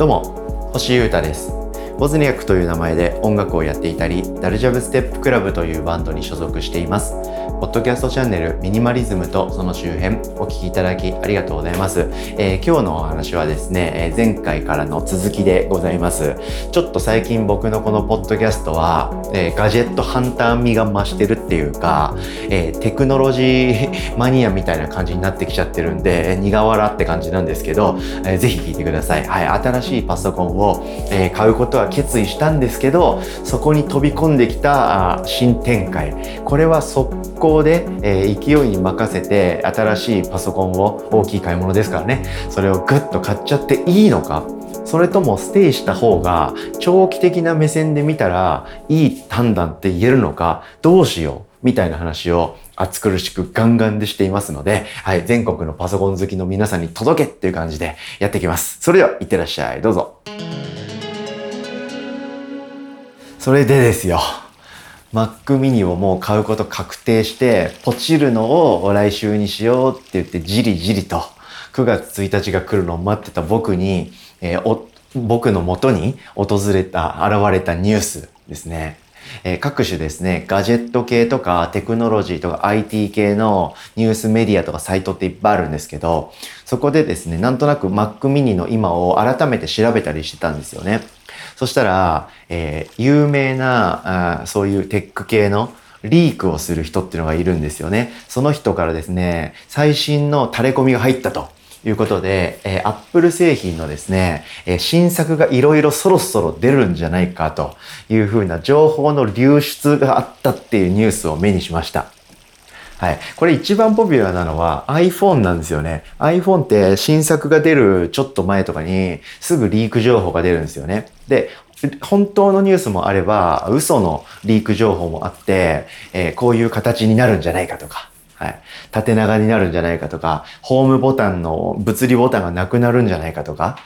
どうも星優太です。ボズニャックという名前で音楽をやっていたりダルジャブステップクラブというバンドに所属しています。ポッドキャストチャンネルミニマリズムとその周辺お聞きいただきありがとうございます、えー、今日のお話はですね、え前回からの続きでございます。ちょっと最近僕のこのポッドキャストは、えー、ガジェットハンター味が増してるっていうか、えー、テクノロジーマニアみたいな感じになってきちゃってるんで、苦笑って感じなんですけど、えー、ぜひ聞いてください。はい、新しいパソコンを、えー、買うことは決意したんですけど、そこに飛び込んできた新展開。これは速攻で、え、勢いに任せて新しいパソコンを大きい買い物ですからね、それをグッと買っちゃっていいのかそれともステイした方が長期的な目線で見たらいい判断って言えるのかどうしようみたいな話を暑苦しくガンガンでしていますので、はい、全国のパソコン好きの皆さんに届けっていう感じでやっていきます。それでは、いってらっしゃい。どうぞ。それでですよ。Mac mini をもう買うこと確定して、ポチるのを来週にしようって言って、じりじりと、9月1日が来るのを待ってた僕に、えー、僕の元に訪れた、現れたニュースですね。えー、各種ですね、ガジェット系とかテクノロジーとか IT 系のニュースメディアとかサイトっていっぱいあるんですけど、そこでですね、なんとなく Mac mini の今を改めて調べたりしてたんですよね。そしたら、えー、有名なあそういうテック系のリークをする人っていうのがいるんですよね。その人からですね、最新の垂れ込みが入ったと。いうことで、えー、Apple 製品のですね、えー、新作がいろいろそろそろ出るんじゃないかというふうな情報の流出があったっていうニュースを目にしました。はい。これ一番ポピュラーなのは iPhone なんですよね。iPhone って新作が出るちょっと前とかにすぐリーク情報が出るんですよね。で、本当のニュースもあれば嘘のリーク情報もあって、えー、こういう形になるんじゃないかとか、はい。縦長になるんじゃないかとか、ホームボタンの物理ボタンがなくなるんじゃないかとか、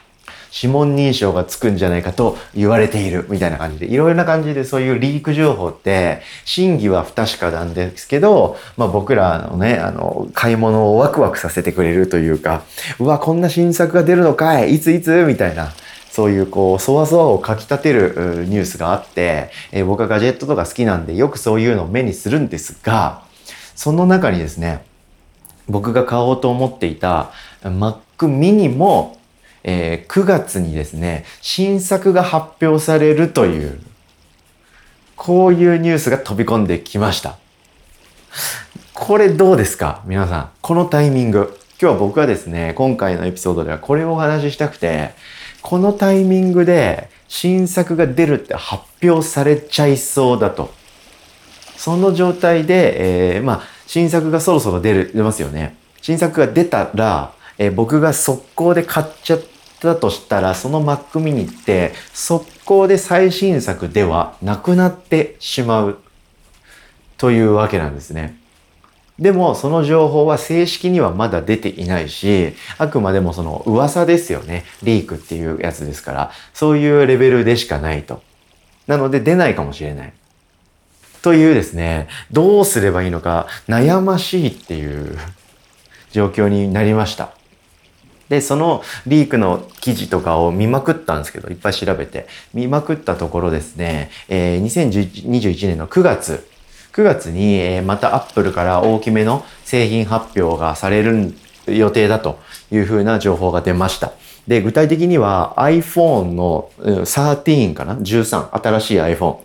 指紋認証がつくんじゃないかと言われているみたいな感じで、いろいろな感じでそういうリーク情報って、真偽は不確かなんですけど、まあ僕らのね、あの、買い物をワクワクさせてくれるというか、うわ、こんな新作が出るのかいいついつみたいな。そういうこう、そわそわをかき立てるニュースがあって、えー、僕はガジェットとか好きなんでよくそういうのを目にするんですが、その中にですね、僕が買おうと思っていた Mac mini も、えー、9月にですね、新作が発表されるという、こういうニュースが飛び込んできました。これどうですか皆さん。このタイミング。今日は僕はですね、今回のエピソードではこれをお話ししたくて、このタイミングで新作が出るって発表されちゃいそうだと。その状態で、えー、まあ、新作がそろそろ出る、出ますよね。新作が出たら、えー、僕が速攻で買っちゃったとしたら、その Mac mini って速攻で最新作ではなくなってしまうというわけなんですね。でも、その情報は正式にはまだ出ていないし、あくまでもその噂ですよね。リークっていうやつですから、そういうレベルでしかないと。なので出ないかもしれない。というですね、どうすればいいのか悩ましいっていう状況になりました。で、そのリークの記事とかを見まくったんですけど、いっぱい調べて、見まくったところですね、えー、2021年の9月、9月に、えー、またアップルから大きめの製品発表がされる予定だというふうな情報が出ました。で、具体的には iPhone の13かな ?13、新しい iPhone。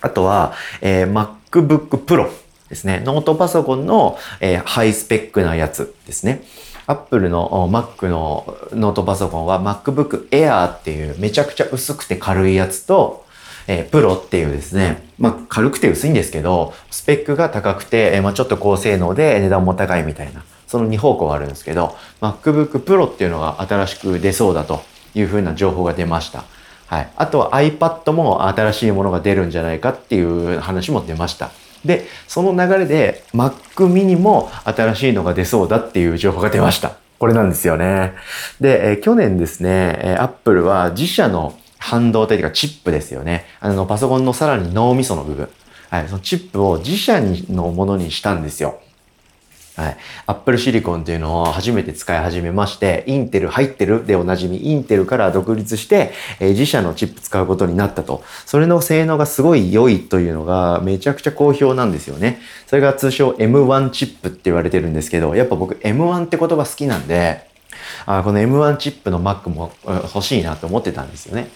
あとは、えー、MacBook Pro ですね。ノートパソコンの、えー、ハイスペックなやつですね。Apple の Mac のノートパソコンは MacBook Air っていうめちゃくちゃ薄くて軽いやつと、えー、プロっていうですね、まあ、軽くて薄いんですけど、スペックが高くて、えー、まあ、ちょっと高性能で値段も高いみたいな、その2方向あるんですけど、MacBook Pro っていうのが新しく出そうだというふうな情報が出ました。はい。あとは iPad も新しいものが出るんじゃないかっていう話も出ました。で、その流れで Mac mini も新しいのが出そうだっていう情報が出ました。これなんですよね。で、え去年ですね、え Apple は自社の半導体というかチップですよね。あの、パソコンのさらに脳みその部分。はい、そのチップを自社のものにしたんですよ。はい。Apple Silicon っていうのを初めて使い始めまして、インテル入ってる？でおなじみ、インテルから独立して、えー、自社のチップ使うことになったと。それの性能がすごい良いというのがめちゃくちゃ好評なんですよね。それが通称 M1 チップって言われてるんですけど、やっぱ僕 M1 って言葉好きなんで、あこの M1 チップの Mac も欲しいなと思ってたんですよね。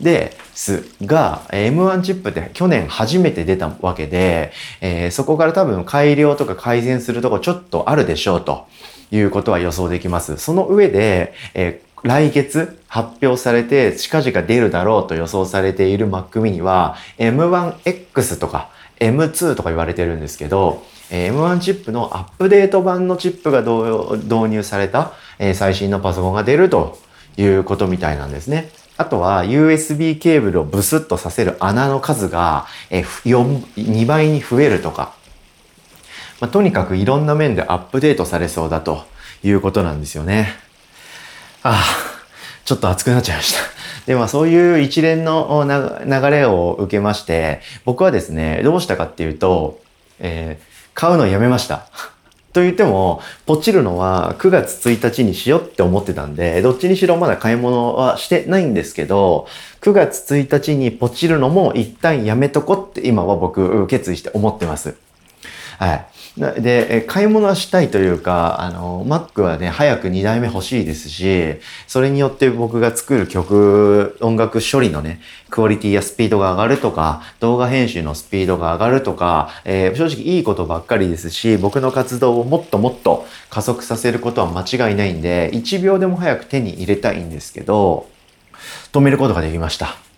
ですが、M1 チップって去年初めて出たわけで、えー、そこから多分改良とか改善するとこちょっとあるでしょうということは予想できます。その上で、えー来月発表されて近々出るだろうと予想されている Mac mini は M1X とか M2 とか言われてるんですけど M1 チップのアップデート版のチップが導入された最新のパソコンが出るということみたいなんですね。あとは USB ケーブルをブスッとさせる穴の数が2倍に増えるとか、まあ、とにかくいろんな面でアップデートされそうだということなんですよね。ああ、ちょっと熱くなっちゃいました。で、まあそういう一連の流れを受けまして、僕はですね、どうしたかっていうと、えー、買うのをやめました。と言っても、ポチるのは9月1日にしようって思ってたんで、どっちにしろまだ買い物はしてないんですけど、9月1日にポチるのも一旦やめとこって今は僕決意して思ってます。はい。で、買い物はしたいというか、あの、Mac はね、早く2代目欲しいですし、それによって僕が作る曲、音楽処理のね、クオリティやスピードが上がるとか、動画編集のスピードが上がるとか、えー、正直いいことばっかりですし、僕の活動をもっともっと加速させることは間違いないんで、1秒でも早く手に入れたいんですけど、止めることができました。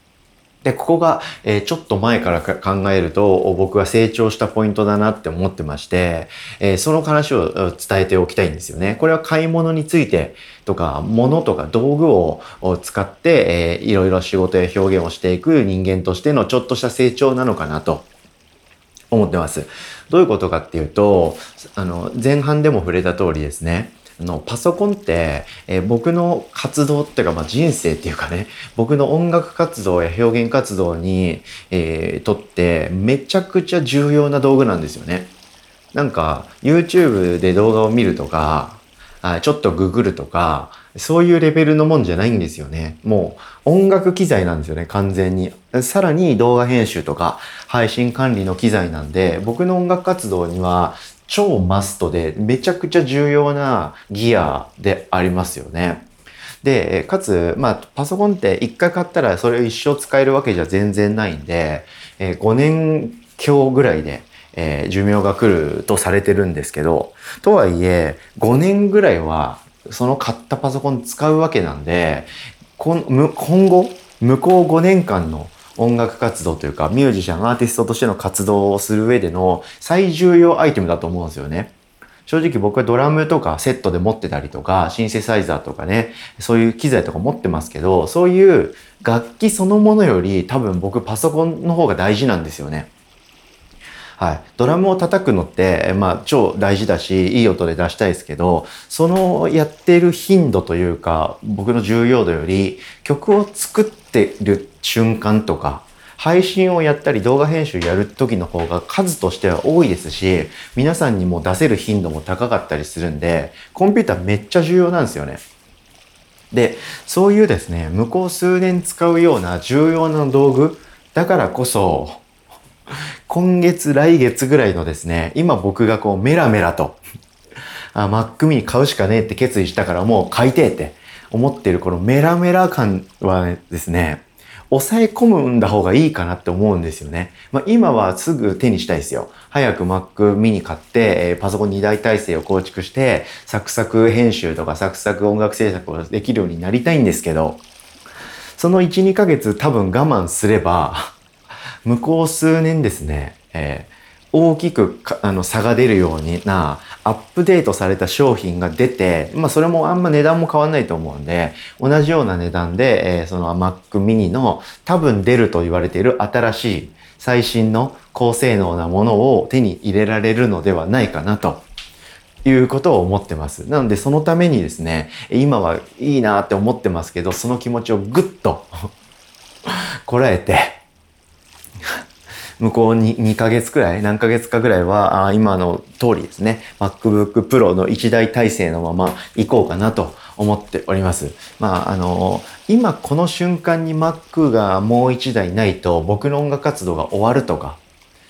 で、ここが、えー、ちょっと前から考えると、僕が成長したポイントだなって思ってまして、えー、その話を伝えておきたいんですよね。これは買い物についてとか、物とか道具を使って、えー、いろいろ仕事や表現をしていく人間としてのちょっとした成長なのかなと思ってます。どういうことかっていうと、あの、前半でも触れた通りですね。のパソコンって、えー、僕の活動っていうか、まあ、人生っていうかね僕の音楽活動や表現活動に、えー、とってめちゃくちゃ重要な道具なんですよね。なんか YouTube で動画を見るとかあちょっとググるとかそういうレベルのもんじゃないんですよね。もう音楽機材なんですよね、完全に。さらに動画編集とか配信管理の機材なんで、僕の音楽活動には超マストでめちゃくちゃ重要なギアでありますよね。で、かつ、まあ、パソコンって一回買ったらそれを一生使えるわけじゃ全然ないんで、えー、5年強ぐらいで、えー、寿命が来るとされてるんですけど、とはいえ、5年ぐらいはその買ったパソコン使うわけなんで、今後、向こう5年間の音楽活動というかミュージシャン、アーティストとしての活動をする上での最重要アイテムだと思うんですよね。正直僕はドラムとかセットで持ってたりとか、シンセサイザーとかね、そういう機材とか持ってますけど、そういう楽器そのものより多分僕パソコンの方が大事なんですよね。はい。ドラムを叩くのって、まあ、超大事だし、いい音で出したいですけど、そのやってる頻度というか、僕の重要度より、曲を作ってる瞬間とか、配信をやったり動画編集やる時の方が数としては多いですし、皆さんにも出せる頻度も高かったりするんで、コンピューターめっちゃ重要なんですよね。で、そういうですね、向こう数年使うような重要な道具だからこそ、今月、来月ぐらいのですね、今僕がこうメラメラと、あ、Mac mini 買うしかねえって決意したからもう買いてえって思ってるこのメラメラ感はですね、抑え込むんだ方がいいかなって思うんですよね。まあ、今はすぐ手にしたいですよ。早く Mac mini 買って、パソコン2台体制を構築して、サクサク編集とかサクサク音楽制作をできるようになりたいんですけど、その1、2ヶ月多分我慢すれば、向こう数年ですね、えー、大きくあの差が出るようになアップデートされた商品が出て、まあそれもあんま値段も変わんないと思うんで、同じような値段で、えー、その Mac mini の多分出ると言われている新しい最新の高性能なものを手に入れられるのではないかなと。いうことを思ってます。なのでそのためにですね、今はいいなって思ってますけど、その気持ちをぐっと こらえて向こうに2ヶ月くらい、何ヶ月かぐらいは、あ今の通りですね、MacBook Pro の一台体制のまま行こうかなと思っております。まあ、あの、今この瞬間に Mac がもう一台ないと僕の音楽活動が終わるとか、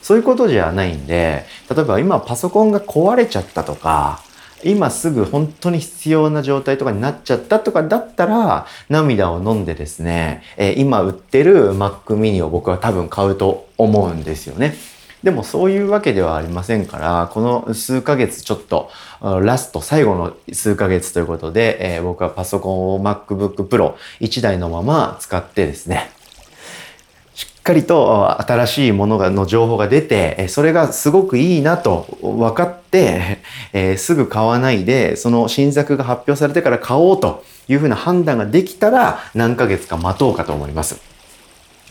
そういうことじゃないんで、例えば今パソコンが壊れちゃったとか、今すぐ本当に必要な状態とかになっちゃったとかだったら、涙を飲んでですね、えー、今売ってる Mac mini を僕は多分買うと思うんですよね。でもそういうわけではありませんから、この数ヶ月ちょっと、ラスト最後の数ヶ月ということで、えー、僕はパソコンを MacBook Pro 1台のまま使ってですね、かりと新しいものがの情報が出て、それがすごくいいなと分かって、え、すぐ買わないで、その新作が発表されてから買おうというふうな判断ができたら何ヶ月か待とうかと思います。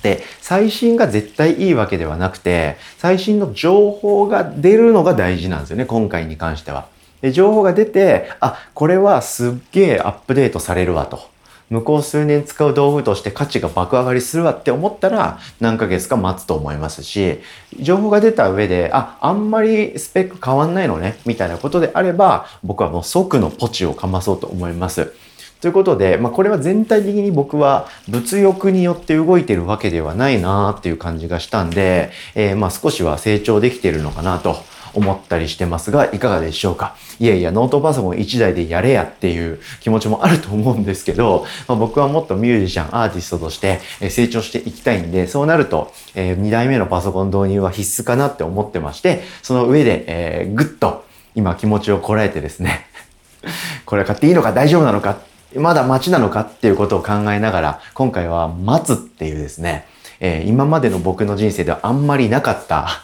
で、最新が絶対いいわけではなくて、最新の情報が出るのが大事なんですよね、今回に関しては。で、情報が出て、あ、これはすっげえアップデートされるわと。向こう数年使う道具として価値が爆上がりするわって思ったら何ヶ月か待つと思いますし、情報が出た上で、あ、あんまりスペック変わんないのね、みたいなことであれば、僕はもう即のポチをかまそうと思います。ということで、まあ、これは全体的に僕は物欲によって動いてるわけではないなっていう感じがしたんで、えー、まあ少しは成長できてるのかなと思ったりしてますが、いかがでしょうか？いやいや、ノートパソコン1台でやれやっていう気持ちもあると思うんですけど、まあ、僕はもっとミュージシャン、アーティストとして成長していきたいんで、そうなると、えー、2台目のパソコン導入は必須かなって思ってまして、その上で、えー、ぐっと今気持ちをこらえてですね、これ買っていいのか大丈夫なのかまだ待ちなのかっていうことを考えながら、今回は待つっていうですね、えー、今までの僕の人生ではあんまりなかった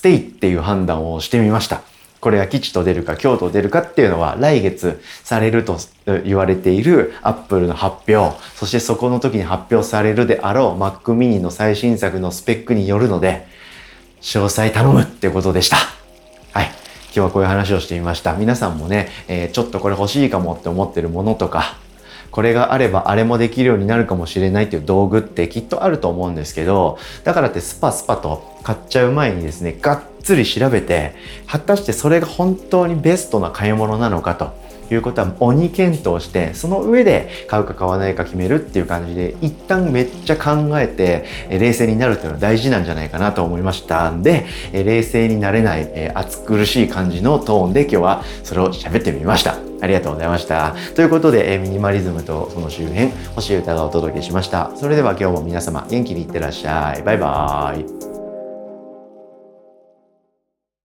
ステイっていう判断をしてみました。これが吉と出るか京と出るかっていうのは来月されると言われているアップルの発表、そしてそこの時に発表されるであろう Mac mini の最新作のスペックによるので、詳細頼むってことでした。はい。今日はこういう話をしてみました。皆さんもね、えー、ちょっとこれ欲しいかもって思ってるものとか、これがあればあれもできるようになるかもしれないっていう道具ってきっとあると思うんですけど、だからってスパスパと買っちゃう前にですね、がっつり調べて、果たしてそれが本当にベストな買い物なのかと。いうことは鬼検討してその上で買うか買わないか決めるっていう感じで一旦めっちゃ考えて冷静になるっていうのは大事なんじゃないかなと思いましたんで冷静になれない暑苦しい感じのトーンで今日はそれを喋ってみました。ありがとうございました。ということでミニマリズムとその周辺星歌がお届けしました。それでは今日も皆様元気にいってらっしゃい。バイバーイ。